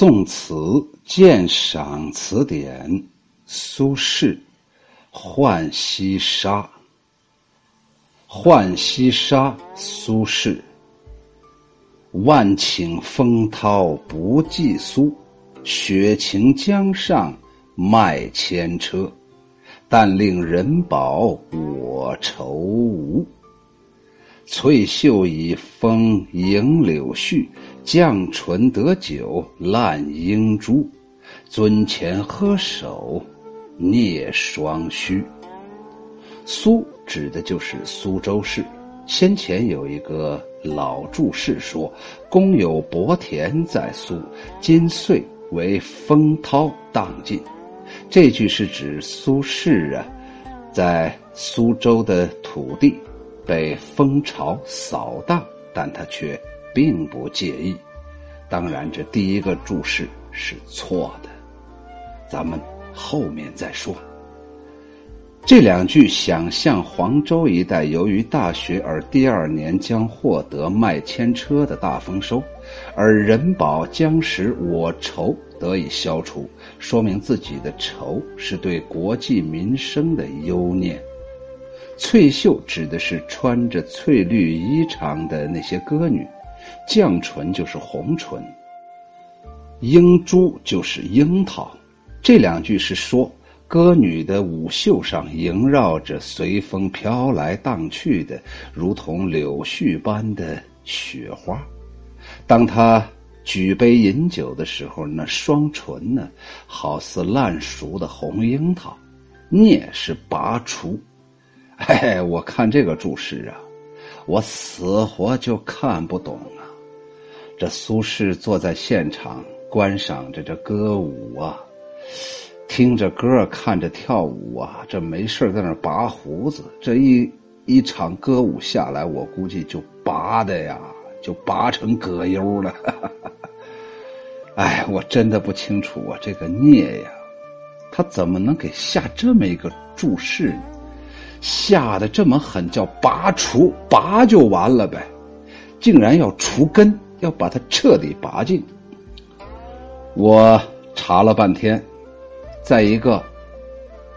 宋词鉴赏词典，苏轼《浣溪沙》。浣溪沙，苏轼。万顷风涛不计苏，雪晴江上卖千车。但令人饱我愁无。翠袖已风迎柳絮，绛唇得酒烂英珠。樽前喝首聂双须。苏指的就是苏州市。先前有一个老注释说：“公有薄田在苏，今岁为风涛荡尽。”这句是指苏轼啊，在苏州的土地。被风潮扫荡，但他却并不介意。当然，这第一个注释是错的，咱们后面再说。这两句想象黄州一带由于大雪而第二年将获得卖千车的大丰收，而人保将使我愁得以消除，说明自己的愁是对国计民生的忧念。翠袖指的是穿着翠绿衣裳的那些歌女，绛唇就是红唇，樱珠就是樱桃。这两句是说歌女的舞袖上萦绕着随风飘来荡去的如同柳絮般的雪花。当他举杯饮酒的时候，那双唇呢，好似烂熟的红樱桃。聂是拔除。嘿，我看这个注释啊，我死活就看不懂。这苏轼坐在现场观赏着这歌舞啊，听着歌看着跳舞啊，这没事在那拔胡子。这一一场歌舞下来，我估计就拔的呀，就拔成葛优了。哎，我真的不清楚啊，这个孽呀，他怎么能给下这么一个注释呢？下的这么狠，叫拔除，拔就完了呗，竟然要除根，要把它彻底拔净。我查了半天，在一个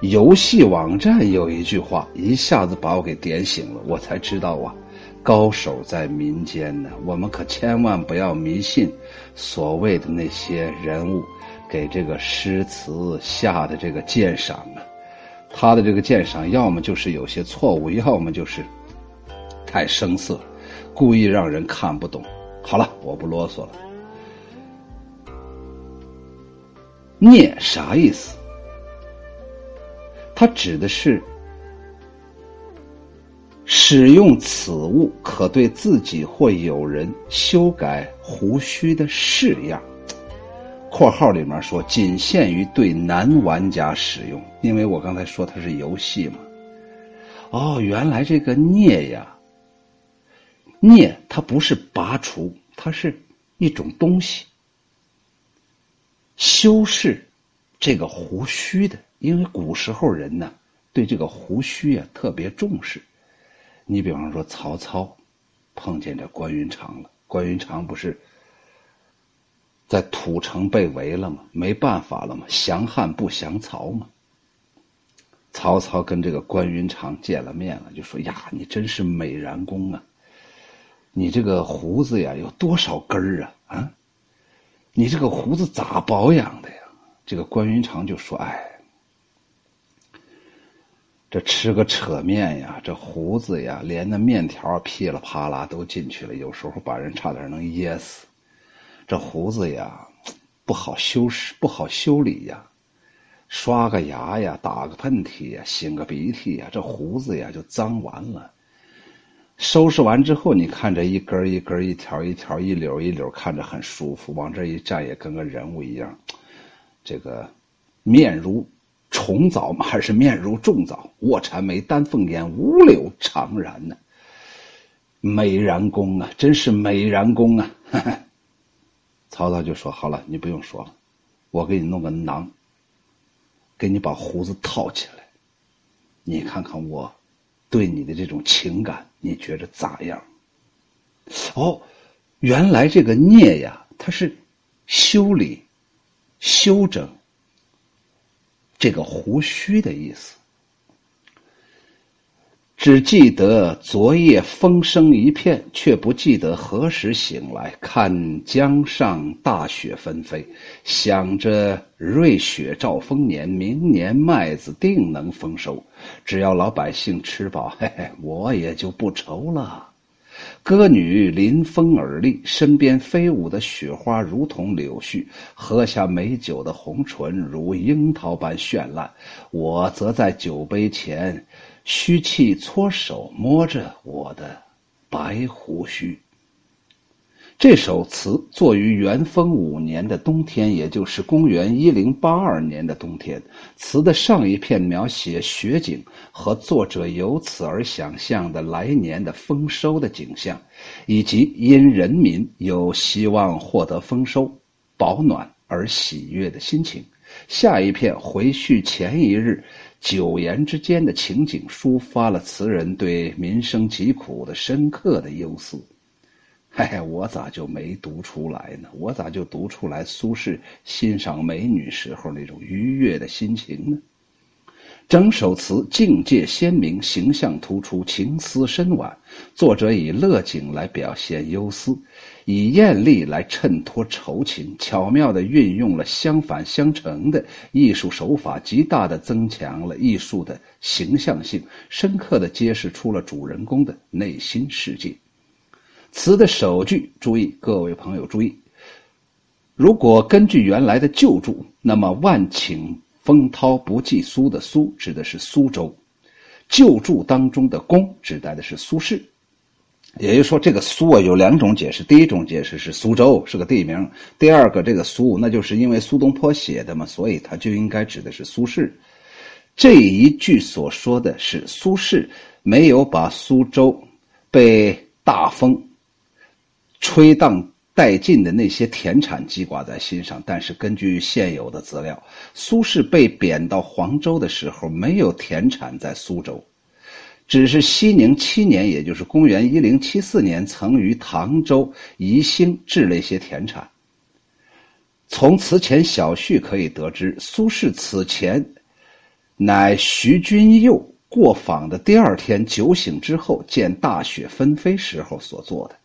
游戏网站有一句话，一下子把我给点醒了，我才知道啊，高手在民间呢，我们可千万不要迷信所谓的那些人物给这个诗词下的这个鉴赏啊。他的这个鉴赏，要么就是有些错误，要么就是太生涩，故意让人看不懂。好了，我不啰嗦了。孽啥意思？它指的是使用此物可对自己或友人修改胡须的式样。括号里面说，仅限于对男玩家使用，因为我刚才说它是游戏嘛。哦，原来这个孽呀，聂它不是拔除，它是一种东西，修饰这个胡须的。因为古时候人呢，对这个胡须啊特别重视。你比方说曹操碰见这关云长了，关云长不是。在土城被围了嘛，没办法了嘛，降汉不降曹嘛。曹操跟这个关云长见了面了，就说：“呀，你真是美髯公啊！你这个胡子呀，有多少根儿啊？啊，你这个胡子咋保养的呀？”这个关云长就说：“哎，这吃个扯面呀，这胡子呀，连那面条噼里啪啦都进去了，有时候把人差点能噎死。”这胡子呀，不好修饰，不好修理呀。刷个牙呀，打个喷嚏呀，擤个鼻涕呀，这胡子呀就脏完了。收拾完之后，你看这一根一根、一条一条、一绺一绺，看着很舒服。往这一站，也跟个人物一样。这个面如重枣嘛，还是面如重枣？卧蚕眉，丹凤眼，五柳长髯呢。美髯公啊，真是美髯公啊！曹操就说：“好了，你不用说了，我给你弄个囊，给你把胡子套起来，你看看我对你的这种情感，你觉着咋样？”哦，原来这个孽呀，它是修理修整这个胡须的意思。只记得昨夜风声一片，却不记得何时醒来。看江上大雪纷飞，想着瑞雪兆丰年，明年麦子定能丰收。只要老百姓吃饱，嘿嘿，我也就不愁了。歌女临风而立，身边飞舞的雪花如同柳絮，喝下美酒的红唇如樱桃般绚烂。我则在酒杯前。虚气搓手摸着我的白胡须。这首词作于元丰五年的冬天，也就是公元一零八二年的冬天。词的上一片描写雪景和作者由此而想象的来年的丰收的景象，以及因人民有希望获得丰收、保暖而喜悦的心情。下一片回叙前一日。九言之间的情景，抒发了词人对民生疾苦的深刻的忧思。哎，我咋就没读出来呢？我咋就读出来苏轼欣赏美女时候那种愉悦的心情呢？整首词境界鲜明，形象突出，情思深婉。作者以乐景来表现忧思。以艳丽来衬托愁情，巧妙地运用了相反相成的艺术手法，极大地增强了艺术的形象性，深刻地揭示出了主人公的内心世界。词的首句，注意，各位朋友注意，如果根据原来的旧注，那么“万顷风涛不计苏”的“苏”指的是苏州，旧注当中的“公”指代的是苏轼。也就是说，这个苏啊有两种解释。第一种解释是苏州是个地名；第二个，这个苏那就是因为苏东坡写的嘛，所以他就应该指的是苏轼。这一句所说的是苏轼没有把苏州被大风吹荡殆尽的那些田产记挂在心上，但是根据现有的资料，苏轼被贬到黄州的时候没有田产在苏州。只是熙宁七年，也就是公元一零七四年，曾于唐州宜兴置了一些田产。从词前小序可以得知，苏轼此前乃徐君佑过访的第二天酒醒之后，见大雪纷飞时候所做的。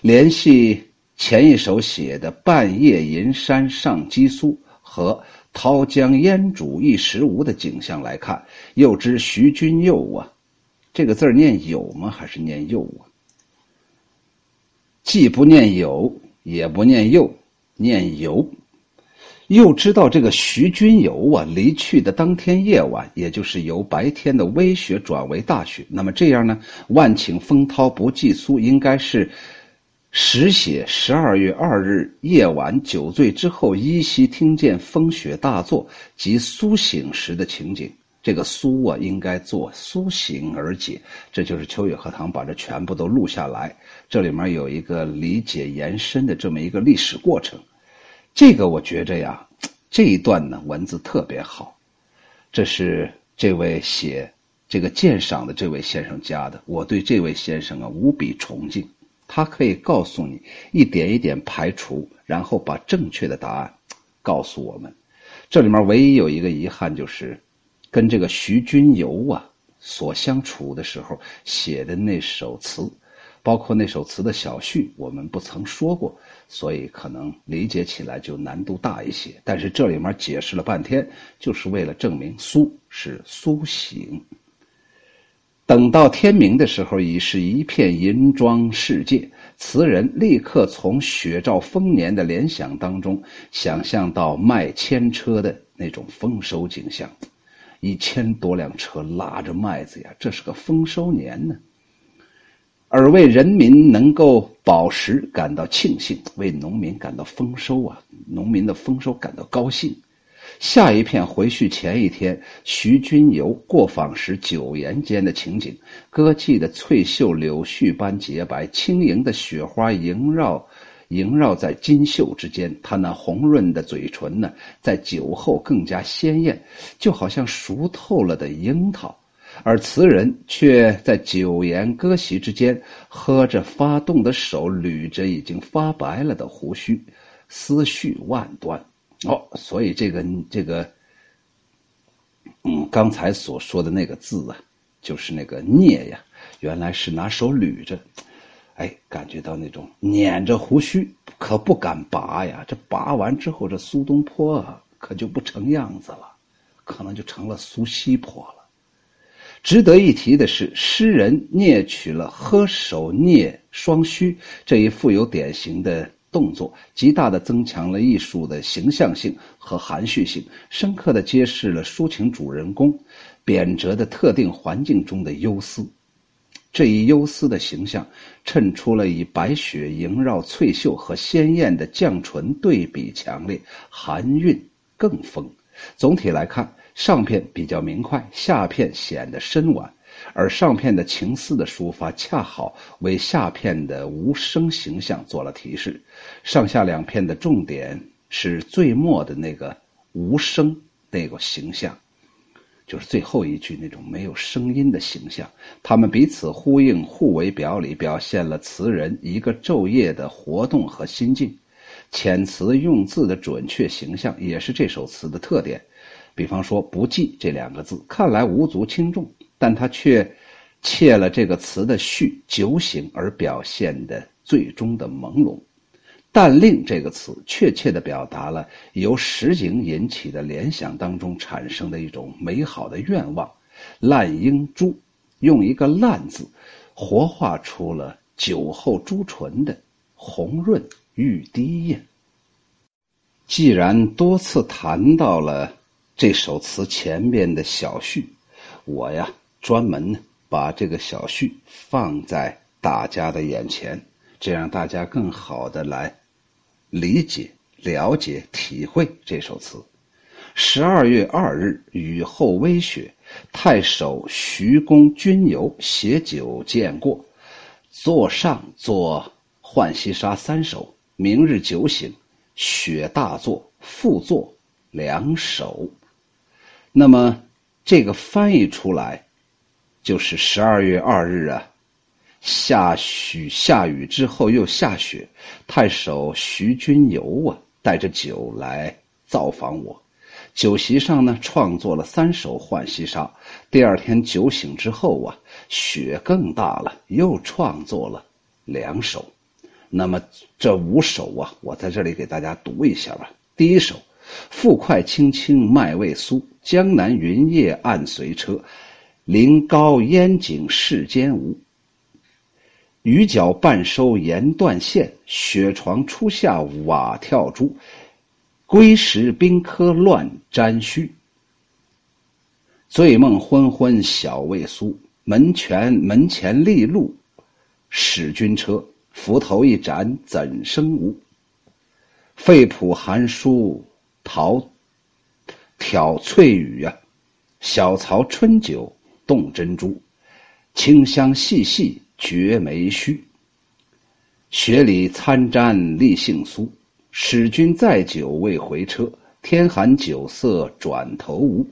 联系前一首写的“半夜银山上积苏”和“涛江烟渚一时无”的景象来看，又知徐君佑啊。这个字念有吗？还是念幼啊？既不念有，也不念幼，念游。又知道这个徐君游啊，离去的当天夜晚，也就是由白天的微雪转为大雪。那么这样呢？万顷风涛不计苏，应该是实写十二月二日夜晚酒醉之后，依稀听见风雪大作及苏醒时的情景。这个苏啊，应该做苏醒而解，这就是秋雨荷塘把这全部都录下来。这里面有一个理解延伸的这么一个历史过程。这个我觉着呀，这一段呢文字特别好。这是这位写这个鉴赏的这位先生家的，我对这位先生啊无比崇敬。他可以告诉你一点一点排除，然后把正确的答案告诉我们。这里面唯一有一个遗憾就是。跟这个徐君游啊所相处的时候写的那首词，包括那首词的小序，我们不曾说过，所以可能理解起来就难度大一些。但是这里面解释了半天，就是为了证明苏是苏醒。等到天明的时候，已是一片银装世界，词人立刻从雪兆丰年的联想当中，想象到卖牵车的那种丰收景象。一千多辆车拉着麦子呀，这是个丰收年呢。而为人民能够饱食感到庆幸，为农民感到丰收啊，农民的丰收感到高兴。下一片回去前一天，徐君游过访时酒宴间的情景，歌妓的翠袖柳絮般洁白，轻盈的雪花萦绕。萦绕在金袖之间，他那红润的嘴唇呢，在酒后更加鲜艳，就好像熟透了的樱桃。而词人却在酒言歌席之间，喝着发动的手，捋着已经发白了的胡须，思绪万端。哦，所以这个这个，嗯，刚才所说的那个字啊，就是那个镊呀，原来是拿手捋着，哎，感觉到那种捻着胡须，可不敢拔呀。这拔完之后，这苏东坡啊，可就不成样子了，可能就成了苏西坡了。值得一提的是，诗人聂取了喝手聂双须这一富有典型的动作，极大的增强了艺术的形象性和含蓄性，深刻的揭示了抒情主人公贬谪的特定环境中的忧思。这一忧思的形象，衬出了以白雪萦绕翠袖和鲜艳的绛唇对比强烈，含韵更丰。总体来看。上片比较明快，下片显得深婉，而上片的情思的抒发恰好为下片的无声形象做了提示。上下两片的重点是最末的那个无声那个形象，就是最后一句那种没有声音的形象。他们彼此呼应，互为表里，表现了词人一个昼夜的活动和心境。遣词用字的准确形象也是这首词的特点。比方说“不记”这两个字，看来无足轻重，但它却切了这个词的序酒醒而表现的最终的朦胧。“但令”这个词确切地表达了由实景引起的联想当中产生的一种美好的愿望。“烂英珠”用一个“烂”字，活化出了酒后朱唇的红润欲滴液。既然多次谈到了。这首词前面的小序，我呀专门把这个小序放在大家的眼前，这样大家更好的来理解、了解、体会这首词。十二月二日，雨后微雪，太守徐公君游，携酒见过，坐上作浣溪沙三首。明日酒醒，雪大作，复作两首。那么，这个翻译出来，就是十二月二日啊，下雪下雨之后又下雪，太守徐君游啊，带着酒来造访我，酒席上呢，创作了三首《浣溪沙》。第二天酒醒之后啊，雪更大了，又创作了两首。那么这五首啊，我在这里给大家读一下吧。第一首。复快青青麦未苏，江南云夜暗随车。临高烟景世间无。雨脚半收沿断线，雪床初下瓦跳珠。归时冰柯乱沾须。醉梦昏昏晓未苏，门前门前立路，使君车。斧头一盏怎生无？肺腑寒书。桃挑翠羽呀，小槽春酒动珍珠，清香细细绝眉须。雪里参沾立杏酥，使君载酒未回车。天寒酒色转头无，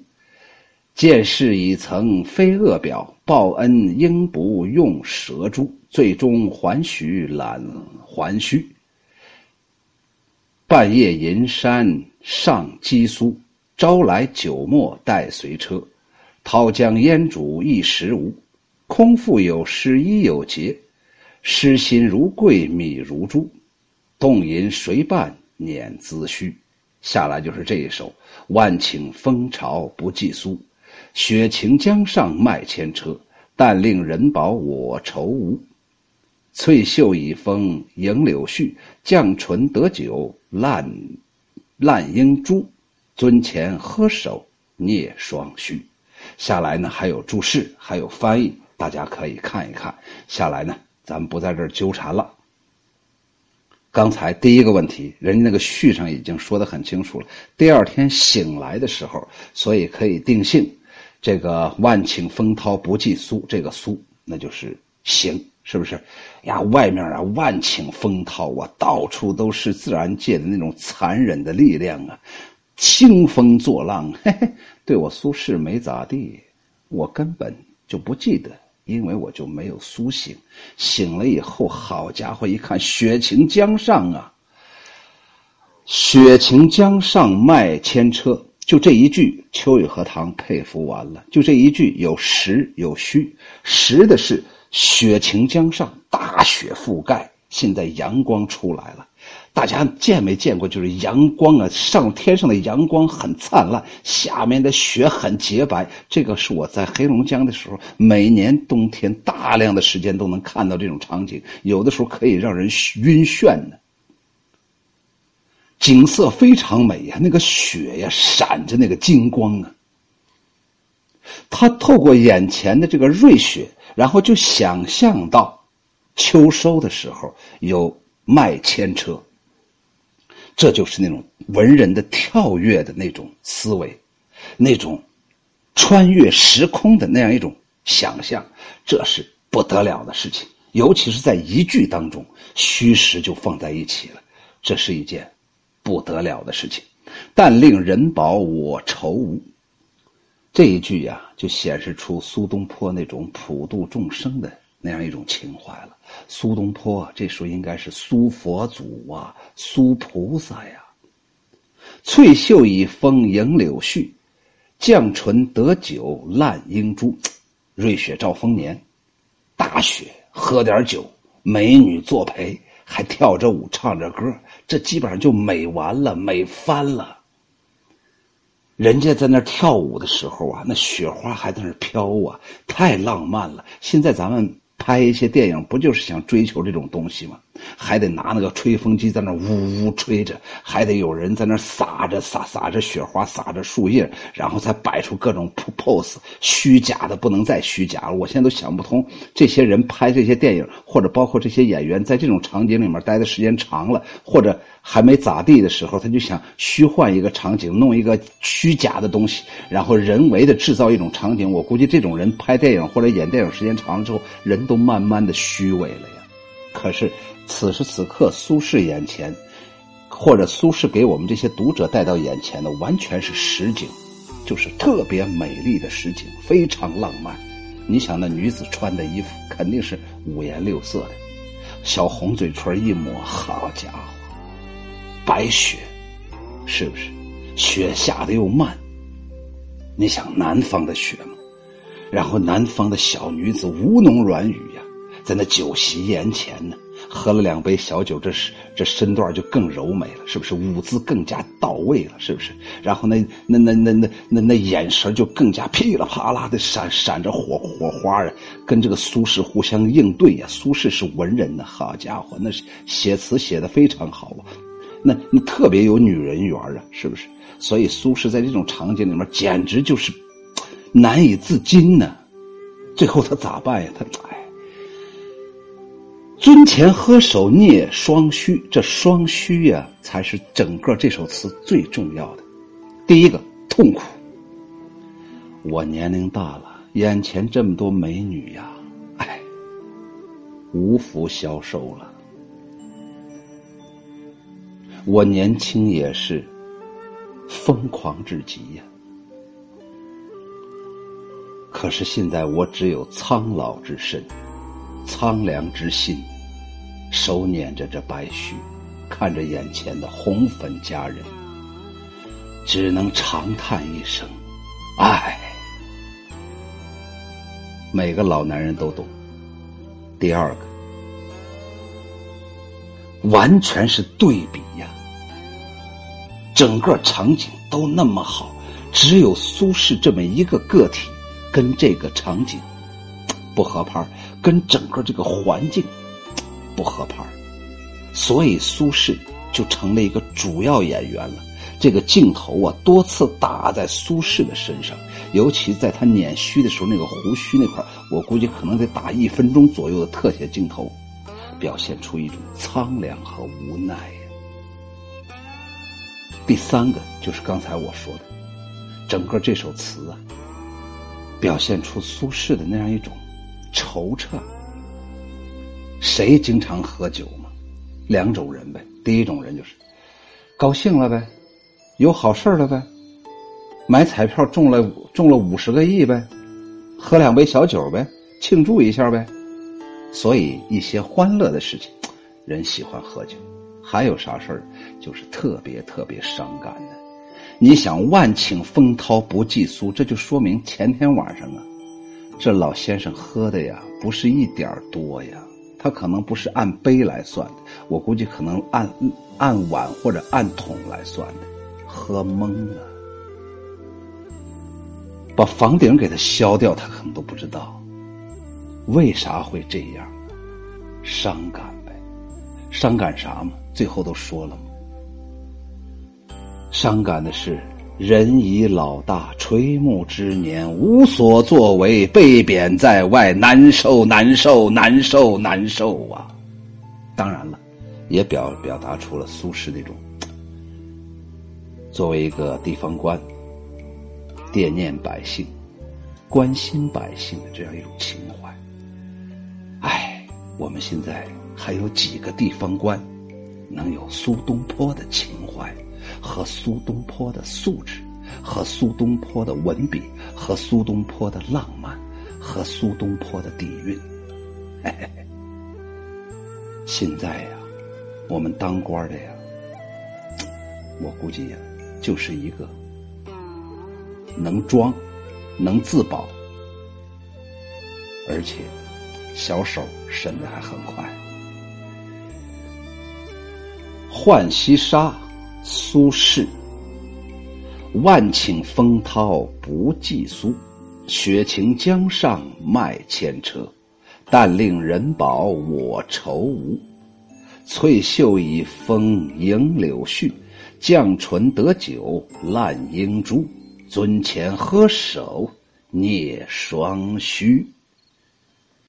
见事已曾非恶表，报恩应不用蛇珠。最终还许揽还须。半夜银山上鸡苏，朝来酒末待随车。涛江烟渚一时无，空腹有诗亦有节。诗心如桂米如珠，动吟谁伴捻髭须？下来就是这一首：万顷风潮不计苏，雪晴江上麦千车。但令人饱我愁无。翠袖已风迎柳絮，绛唇得酒烂烂英珠。尊前喝手蹑双须。下来呢，还有注释，还有翻译，大家可以看一看。下来呢，咱们不在这儿纠缠了。刚才第一个问题，人家那个序上已经说的很清楚了。第二天醒来的时候，所以可以定性，这个万顷风涛不计苏，这个苏那就是行。是不是呀？外面啊，万顷风涛啊，到处都是自然界的那种残忍的力量啊，兴风作浪。嘿嘿，对我苏轼没咋地，我根本就不记得，因为我就没有苏醒。醒了以后，好家伙，一看雪晴江上啊，雪晴江上卖千车，就这一句，秋雨荷塘佩服完了。就这一句，有实有虚。实的是雪晴江上，大雪覆盖，现在阳光出来了。大家见没见过？就是阳光啊，上天上的阳光很灿烂，下面的雪很洁白。这个是我在黑龙江的时候，每年冬天大量的时间都能看到这种场景，有的时候可以让人晕眩的。景色非常美呀，那个雪呀，闪着那个金光啊。他透过眼前的这个瑞雪，然后就想象到秋收的时候有卖牵车。这就是那种文人的跳跃的那种思维，那种穿越时空的那样一种想象，这是不得了的事情。尤其是在一句当中，虚实就放在一起了，这是一件。不得了的事情，但令人饱我愁无。这一句呀，就显示出苏东坡那种普度众生的那样一种情怀了。苏东坡这时候应该是苏佛祖啊，苏菩萨呀。翠袖已风迎柳絮，绛唇得酒烂英珠。瑞雪兆丰年，大雪，喝点酒，美女作陪。还跳着舞，唱着歌，这基本上就美完了，美翻了。人家在那跳舞的时候啊，那雪花还在那飘啊，太浪漫了。现在咱们。拍一些电影不就是想追求这种东西吗？还得拿那个吹风机在那呜呜吹着，还得有人在那撒着撒撒着雪花，撒着树叶，然后再摆出各种 pose，虚假的不能再虚假了。我现在都想不通，这些人拍这些电影，或者包括这些演员，在这种场景里面待的时间长了，或者还没咋地的时候，他就想虚幻一个场景，弄一个虚假的东西，然后人为的制造一种场景。我估计这种人拍电影或者演电影时间长了之后，人。都慢慢的虚伪了呀，可是此时此刻苏轼眼前，或者苏轼给我们这些读者带到眼前的，完全是实景，就是特别美丽的实景，非常浪漫。你想那女子穿的衣服肯定是五颜六色的，小红嘴唇一抹，好家伙，白雪，是不是？雪下的又慢，你想南方的雪吗？然后南方的小女子吴侬软语呀，在那酒席宴前呢，喝了两杯小酒，这是这身段就更柔美了，是不是？舞姿更加到位了，是不是？然后那那那那那那那眼神就更加噼里啪啦的闪闪着火火花啊，跟这个苏轼互相应对呀。苏轼是文人呢，好家伙，那是写词写的非常好啊，那那特别有女人缘啊，是不是？所以苏轼在这种场景里面简直就是。难以自禁呢，最后他咋办呀？他哎，尊前喝首聂双须，这双须呀，才是整个这首词最重要的。第一个痛苦，我年龄大了，眼前这么多美女呀，哎，无福消受了。我年轻也是疯狂至极呀。可是现在我只有苍老之身，苍凉之心，手捻着这白须，看着眼前的红粉佳人，只能长叹一声：“唉。”每个老男人都懂。第二个，完全是对比呀，整个场景都那么好，只有苏轼这么一个个体。跟这个场景不合拍跟整个这个环境不合拍所以苏轼就成了一个主要演员了。这个镜头啊，多次打在苏轼的身上，尤其在他捻须的时候，那个胡须那块我估计可能得打一分钟左右的特写镜头，表现出一种苍凉和无奈呀。第三个就是刚才我说的，整个这首词啊。表现出苏轼的那样一种惆怅。谁经常喝酒嘛？两种人呗。第一种人就是高兴了呗，有好事了呗，买彩票中了中了五十个亿呗，喝两杯小酒呗，庆祝一下呗。所以一些欢乐的事情，人喜欢喝酒。还有啥事儿，就是特别特别伤感的。你想万顷风涛不计苏，这就说明前天晚上啊，这老先生喝的呀，不是一点多呀，他可能不是按杯来算的，我估计可能按按碗或者按桶来算的，喝懵了，把房顶给他削掉，他可能都不知道，为啥会这样，伤感呗，伤感啥嘛？最后都说了嘛。伤感的是，人已老大，垂暮之年，无所作为，被贬在外，难受，难受，难受，难受啊！当然了，也表表达出了苏轼那种作为一个地方官，惦念百姓、关心百姓的这样一种情。我们现在还有几个地方官能有苏东坡的情怀？和苏东坡的素质，和苏东坡的文笔，和苏东坡的浪漫，和苏东坡的底蕴。嘿嘿嘿。现在呀，我们当官的呀，我估计呀，就是一个能装、能自保，而且小手伸的还很快。浣溪沙。苏轼：万顷风涛不计苏，雪晴江上卖千车。但令人饱我愁无，翠袖已风迎柳絮，绛唇得酒烂英珠。樽前喝首聂双须。